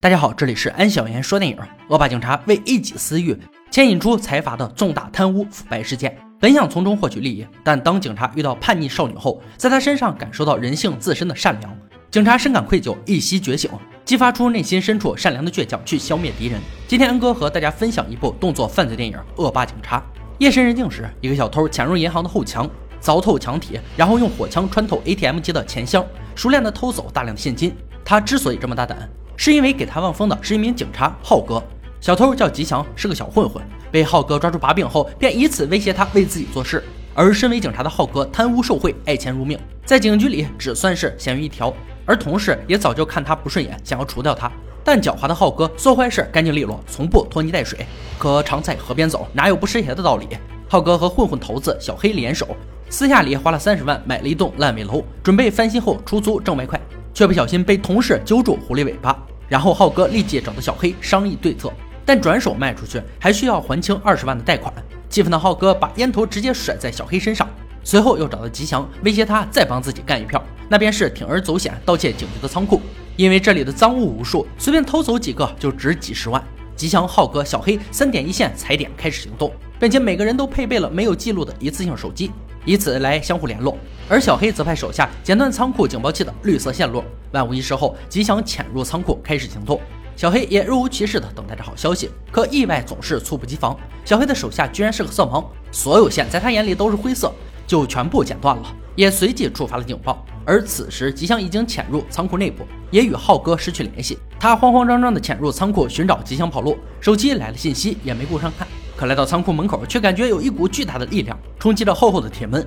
大家好，这里是安小言说电影。恶霸警察为一己私欲牵引出财阀的重大贪污腐败事件，本想从中获取利益，但当警察遇到叛逆少女后，在她身上感受到人性自身的善良，警察深感愧疚，一夕觉醒，激发出内心深处善良的倔强，去消灭敌人。今天安哥和大家分享一部动作犯罪电影《恶霸警察》。夜深人静时，一个小偷潜入银行的后墙，凿透墙体，然后用火枪穿透 ATM 机的钱箱，熟练的偷走大量的现金。他之所以这么大胆。是因为给他望风的是一名警察浩哥，小偷叫吉祥，是个小混混，被浩哥抓住把柄后，便以此威胁他为自己做事。而身为警察的浩哥贪污受贿，爱钱如命，在警局里只算是咸鱼一条。而同事也早就看他不顺眼，想要除掉他。但狡猾的浩哥做坏事干净利落，从不拖泥带水。可常在河边走，哪有不湿鞋的道理？浩哥和混混头子小黑联手，私下里花了三十万买了一栋烂尾楼，准备翻新后出租挣外快。却不小心被同事揪住狐狸尾巴，然后浩哥立即找到小黑商议对策，但转手卖出去还需要还清二十万的贷款。气愤的浩哥把烟头直接甩在小黑身上，随后又找到吉祥威胁他再帮自己干一票，那便是铤而走险盗窃警局的仓库，因为这里的赃物无数，随便偷走几个就值几十万。吉祥、浩哥、小黑三点一线踩点开始行动，并且每个人都配备了没有记录的一次性手机。以此来相互联络，而小黑则派手下剪断仓库警报器的绿色线路。万无一失后，吉祥潜入仓库开始行动，小黑也若无其事的等待着好消息。可意外总是猝不及防，小黑的手下居然是个色盲，所有线在他眼里都是灰色，就全部剪断了，也随即触发了警报。而此时，吉祥已经潜入仓库内部，也与浩哥失去联系。他慌慌张张的潜入仓库寻找吉祥跑路，手机来了信息也没顾上看。可来到仓库门口，却感觉有一股巨大的力量冲击着厚厚的铁门，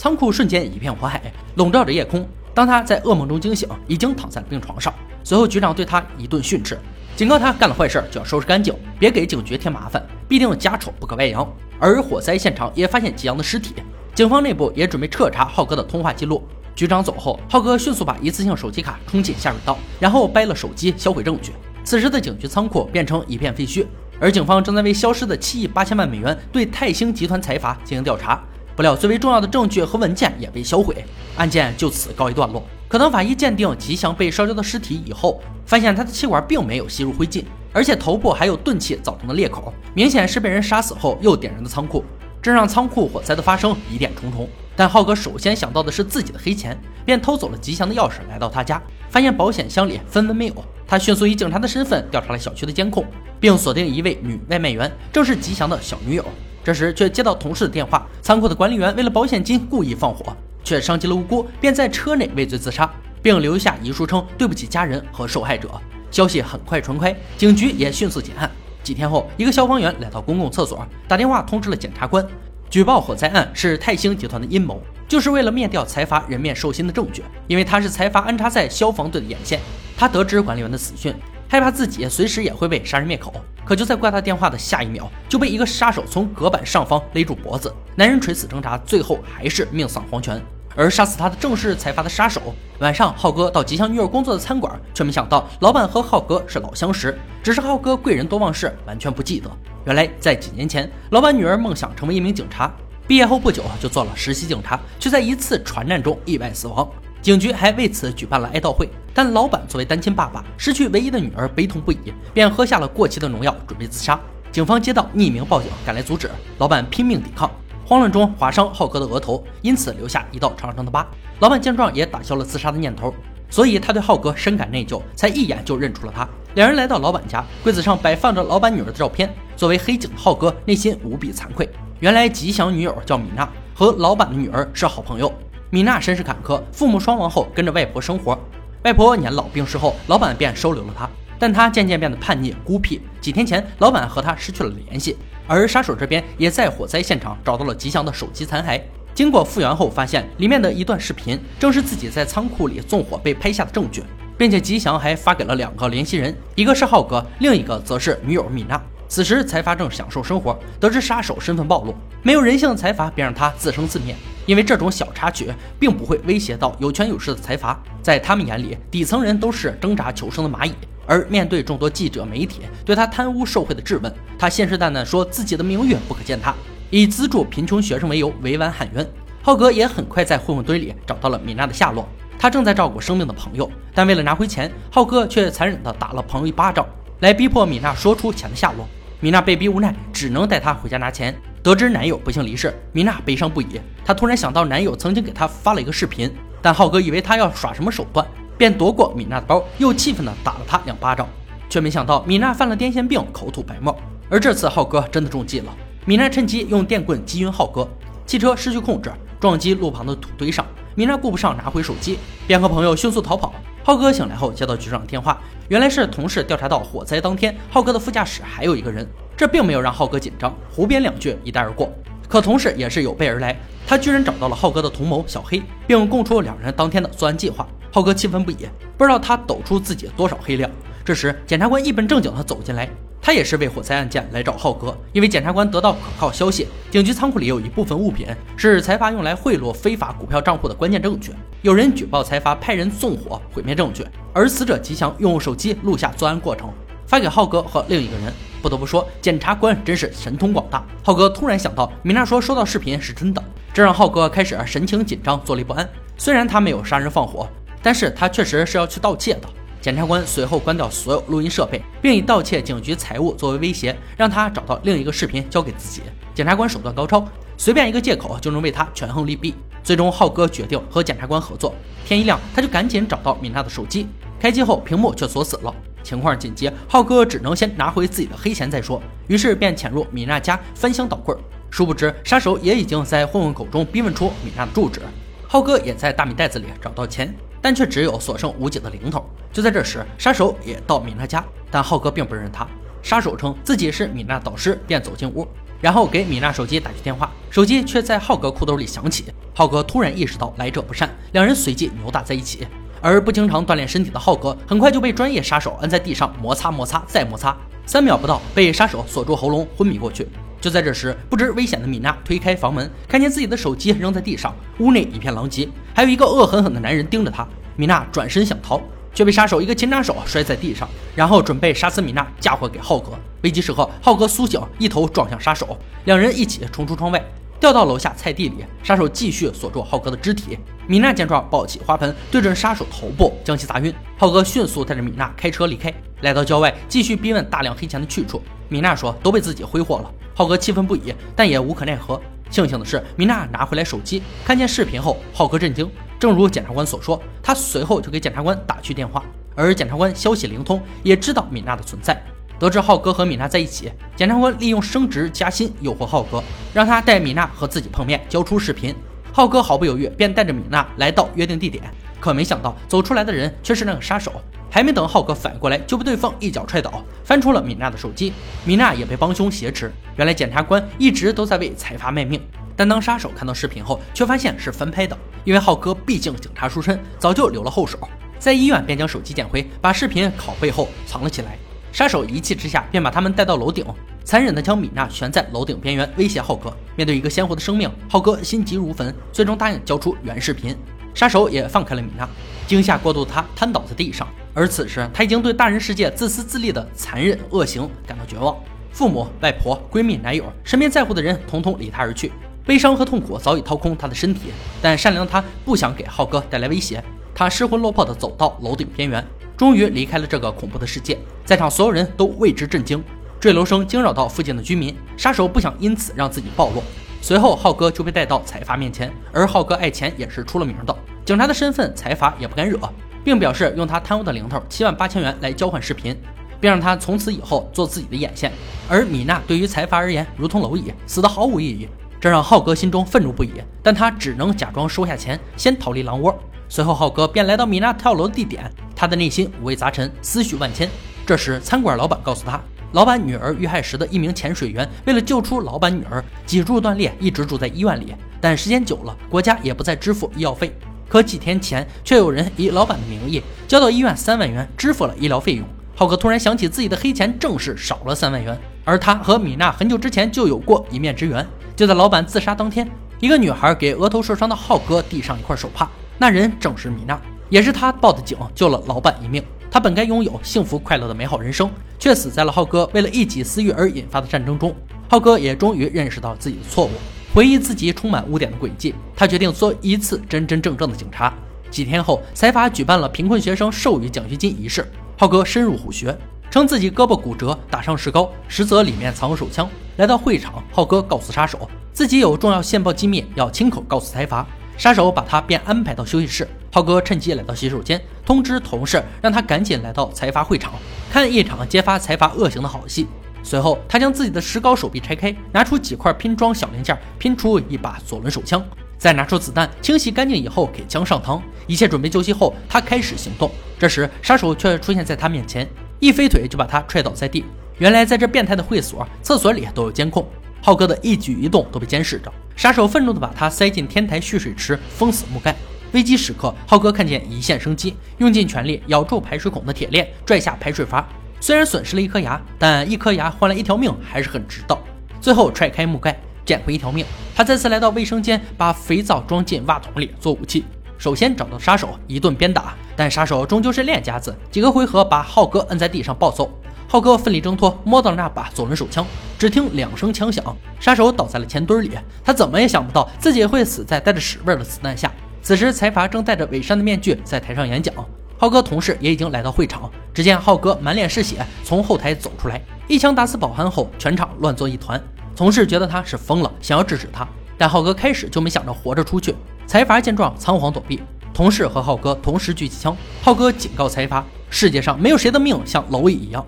仓库瞬间一片火海，笼罩着夜空。当他在噩梦中惊醒，已经躺在了病床上。随后局长对他一顿训斥，警告他干了坏事就要收拾干净，别给警局添麻烦，必定家丑不可外扬。而火灾现场也发现吉阳的尸体，警方内部也准备彻查浩哥的通话记录。局长走后，浩哥迅速把一次性手机卡充进下水道，然后掰了手机销毁证据。此时的警局仓库变成一片废墟，而警方正在为消失的七亿八千万美元对泰兴集团财阀进行调查。不料，最为重要的证据和文件也被销毁，案件就此告一段落。可当法医鉴定吉祥被烧焦的尸体以后，发现他的气管并没有吸入灰烬，而且头部还有钝器造成的裂口，明显是被人杀死后又点燃的仓库。这让仓库火灾的发生疑点重重。但浩哥首先想到的是自己的黑钱，便偷走了吉祥的钥匙，来到他家，发现保险箱里分文没有。他迅速以警察的身份调查了小区的监控，并锁定一位女外卖员，正是吉祥的小女友。这时却接到同事的电话，仓库的管理员为了保险金故意放火，却伤及了无辜，便在车内畏罪自杀，并留下遗书称对不起家人和受害者。消息很快传开，警局也迅速结案。几天后，一个消防员来到公共厕所，打电话通知了检察官。举报火灾案是泰兴集团的阴谋，就是为了灭掉财阀人面兽心的证据。因为他是财阀安插在消防队的眼线，他得知管理员的死讯，害怕自己随时也会被杀人灭口。可就在挂他电话的下一秒，就被一个杀手从隔板上方勒住脖子。男人垂死挣扎，最后还是命丧黄泉。而杀死他的正是财阀的杀手。晚上，浩哥到吉祥女友工作的餐馆，却没想到老板和浩哥是老相识，只是浩哥贵人多忘事，完全不记得。原来在几年前，老板女儿梦想成为一名警察，毕业后不久就做了实习警察，却在一次船难中意外死亡。警局还为此举办了哀悼会，但老板作为单亲爸爸，失去唯一的女儿，悲痛不已，便喝下了过期的农药，准备自杀。警方接到匿名报警，赶来阻止，老板拼命抵抗，慌乱中划伤浩哥的额头，因此留下一道长长的疤。老板见状也打消了自杀的念头。所以他对浩哥深感内疚，才一眼就认出了他。两人来到老板家，柜子上摆放着老板女儿的照片。作为黑警的浩哥内心无比惭愧。原来吉祥女友叫米娜，和老板的女儿是好朋友。米娜身世坎坷，父母双亡后跟着外婆生活。外婆年老病逝后，老板便收留了她。但她渐渐变得叛逆孤僻。几天前，老板和她失去了联系。而杀手这边也在火灾现场找到了吉祥的手机残骸。经过复原后，发现里面的一段视频正是自己在仓库里纵火被拍下的证据，并且吉祥还发给了两个联系人，一个是浩哥，另一个则是女友米娜。此时财阀正享受生活，得知杀手身份暴露，没有人性的财阀便让他自生自灭，因为这种小插曲并不会威胁到有权有势的财阀，在他们眼里，底层人都是挣扎求生的蚂蚁。而面对众多记者媒体对他贪污受贿的质问，他信誓旦旦说自己的名誉不可践踏。以资助贫穷学生为由委婉喊冤，浩哥也很快在混混堆里找到了米娜的下落。他正在照顾生病的朋友，但为了拿回钱，浩哥却残忍地打了朋友一巴掌，来逼迫米娜说出钱的下落。米娜被逼无奈，只能带他回家拿钱。得知男友不幸离世，米娜悲伤不已。她突然想到男友曾经给她发了一个视频，但浩哥以为她要耍什么手段，便夺过米娜的包，又气愤地打了她两巴掌。却没想到米娜犯了癫痫病，口吐白沫。而这次浩哥真的中计了，米娜趁机用电棍击晕浩哥，汽车失去控制，撞击路旁的土堆上。米娜顾不上拿回手机，便和朋友迅速逃跑。浩哥醒来后接到局长电话，原来是同事调查到火灾当天浩哥的副驾驶还有一个人，这并没有让浩哥紧张，胡编两句一带而过。可同事也是有备而来，他居然找到了浩哥的同谋小黑，并供出两人当天的作案计划。浩哥气愤不已，不知道他抖出自己多少黑料。这时检察官一本正经地走进来。他也是为火灾案件来找浩哥，因为检察官得到可靠消息，警局仓库里有一部分物品是财阀用来贿赂非法股票账户的关键证据。有人举报财阀派人纵火毁灭证据，而死者吉祥用手机录下作案过程，发给浩哥和另一个人。不得不说，检察官真是神通广大。浩哥突然想到，米娜说收到视频是真的，这让浩哥开始神情紧张，坐立不安。虽然他没有杀人放火，但是他确实是要去盗窃的。检察官随后关掉所有录音设备，并以盗窃警局财物作为威胁，让他找到另一个视频交给自己。检察官手段高超，随便一个借口就能为他权衡利弊。最终，浩哥决定和检察官合作。天一亮，他就赶紧找到米娜的手机，开机后屏幕却锁死了。情况紧急，浩哥只能先拿回自己的黑钱再说。于是便潜入米娜家翻箱倒柜，殊不知杀手也已经在混混口中逼问出米娜的住址。浩哥也在大米袋子里找到钱。但却只有所剩无几的零头。就在这时，杀手也到米娜家，但浩哥并不认他。杀手称自己是米娜导师，便走进屋，然后给米娜手机打去电话，手机却在浩哥裤兜里响起。浩哥突然意识到来者不善，两人随即扭打在一起。而不经常锻炼身体的浩哥，很快就被专业杀手摁在地上摩擦摩擦再摩擦，三秒不到被杀手锁住喉咙，昏迷过去。就在这时，不知危险的米娜推开房门，看见自己的手机扔在地上，屋内一片狼藉，还有一个恶狠狠的男人盯着她。米娜转身想逃，却被杀手一个擒拿手摔在地上，然后准备杀死米娜，嫁祸给浩哥。危急时刻，浩哥苏醒，一头撞向杀手，两人一起冲出窗外，掉到楼下菜地里。杀手继续锁住浩哥的肢体。米娜见状，抱起花盆对准杀手头部，将其砸晕。浩哥迅速带着米娜开车离开，来到郊外，继续逼问大量黑钱的去处。米娜说都被自己挥霍了。浩哥气愤不已，但也无可奈何。庆幸的是，米娜拿回来手机，看见视频后，浩哥震惊。正如检察官所说，他随后就给检察官打去电话，而检察官消息灵通，也知道米娜的存在。得知浩哥和米娜在一起，检察官利用升职加薪诱惑浩哥，让他带米娜和自己碰面，交出视频。浩哥毫不犹豫，便带着米娜来到约定地点。可没想到，走出来的人却是那个杀手。还没等浩哥反应过来，就被对方一脚踹倒，翻出了米娜的手机。米娜也被帮凶挟持。原来检察官一直都在为财阀卖命，但当杀手看到视频后，却发现是翻拍的。因为浩哥毕竟警察出身，早就留了后手，在医院便将手机捡回，把视频拷贝后藏了起来。杀手一气之下，便把他们带到楼顶，残忍地将米娜悬在楼顶边缘，威胁浩哥。面对一个鲜活的生命，浩哥心急如焚，最终答应交出原视频。杀手也放开了米娜，惊吓过度的他瘫倒在地上。而此时，他已经对大人世界自私自利的残忍恶行感到绝望。父母、外婆、闺蜜、男友，身边在乎的人，统统离他而去。悲伤和痛苦早已掏空他的身体，但善良的他不想给浩哥带来威胁。他失魂落魄地走到楼顶边缘，终于离开了这个恐怖的世界。在场所有人都为之震惊，坠楼声惊扰到附近的居民。杀手不想因此让自己暴露。随后，浩哥就被带到财阀面前，而浩哥爱钱也是出了名的，警察的身份，财阀也不敢惹。并表示用他贪污的零头七万八千元来交换视频，并让他从此以后做自己的眼线。而米娜对于财阀而言如同蝼蚁，死的毫无意义，这让浩哥心中愤怒不已。但他只能假装收下钱，先逃离狼窝。随后，浩哥便来到米娜跳楼的地点，他的内心五味杂陈，思绪万千。这时，餐馆老板告诉他，老板女儿遇害时的一名潜水员为了救出老板女儿，脊柱断裂，一直住在医院里。但时间久了，国家也不再支付医药费。可几天前，却有人以老板的名义交到医院三万元，支付了医疗费用。浩哥突然想起自己的黑钱正是少了三万元，而他和米娜很久之前就有过一面之缘。就在老板自杀当天，一个女孩给额头受伤的浩哥递上一块手帕，那人正是米娜，也是他报的警救了老板一命。他本该拥有幸福快乐的美好人生，却死在了浩哥为了一己私欲而引发的战争中。浩哥也终于认识到自己的错误。回忆自己充满污点的轨迹，他决定做一次真真正正的警察。几天后，财阀举办了贫困学生授予奖学金仪式。浩哥深入虎穴，称自己胳膊骨折，打上石膏，实则里面藏有手枪。来到会场，浩哥告诉杀手，自己有重要线报机密，要亲口告诉财阀。杀手把他便安排到休息室。浩哥趁机来到洗手间，通知同事让他赶紧来到财阀会场，看一场揭发财阀恶行的好戏。随后，他将自己的石膏手臂拆开，拿出几块拼装小零件，拼出一把左轮手枪。再拿出子弹，清洗干净以后给枪上膛。一切准备就绪后，他开始行动。这时，杀手却出现在他面前，一飞腿就把他踹倒在地。原来，在这变态的会所，厕所里都有监控，浩哥的一举一动都被监视着。杀手愤怒地把他塞进天台蓄水池，封死木盖。危机时刻，浩哥看见一线生机，用尽全力咬住排水孔的铁链，拽下排水阀。虽然损失了一颗牙，但一颗牙换来一条命还是很值的。最后踹开木盖。捡回一条命，他再次来到卫生间，把肥皂装进袜筒里做武器。首先找到杀手，一顿鞭打，但杀手终究是练家子，几个回合把浩哥摁在地上暴揍。浩哥奋力挣脱，摸到了那把左轮手枪，只听两声枪响，杀手倒在了钱堆里。他怎么也想不到自己会死在带着屎味的子弹下。此时财阀正戴着伪善的面具在台上演讲，浩哥同事也已经来到会场。只见浩哥满脸是血从后台走出来，一枪打死保安后，全场乱作一团。同事觉得他是疯了，想要制止他，但浩哥开始就没想着活着出去。财阀见状仓皇躲避，同事和浩哥同时举起枪。浩哥警告财阀：世界上没有谁的命像蝼蚁一样。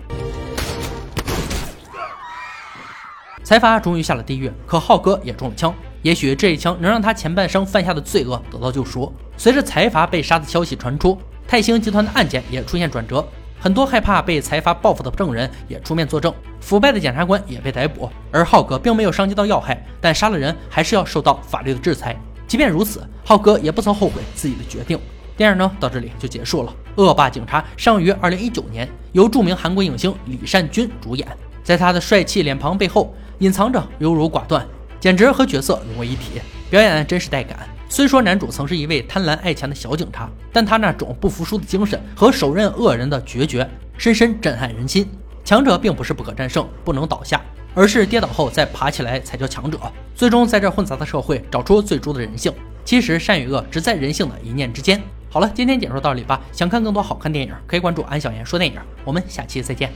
财阀终于下了地狱，可浩哥也中了枪。也许这一枪能让他前半生犯下的罪恶得到救赎。随着财阀被杀的消息传出，泰兴集团的案件也出现转折。很多害怕被财阀报复的证人也出面作证，腐败的检察官也被逮捕，而浩哥并没有伤及到要害，但杀了人还是要受到法律的制裁。即便如此，浩哥也不曾后悔自己的决定。电影呢到这里就结束了。恶霸警察上于二零一九年，由著名韩国影星李善均主演，在他的帅气脸庞背后隐藏着优柔寡断，简直和角色融为一体，表演真是带感。虽说男主曾是一位贪婪爱钱的小警察，但他那种不服输的精神和手刃恶人的决绝，深深震撼人心。强者并不是不可战胜、不能倒下，而是跌倒后再爬起来才叫强者。最终在这混杂的社会找出最初的人性。其实善与恶只在人性的一念之间。好了，今天解说到这里吧。想看更多好看电影，可以关注安小言说电影。我们下期再见。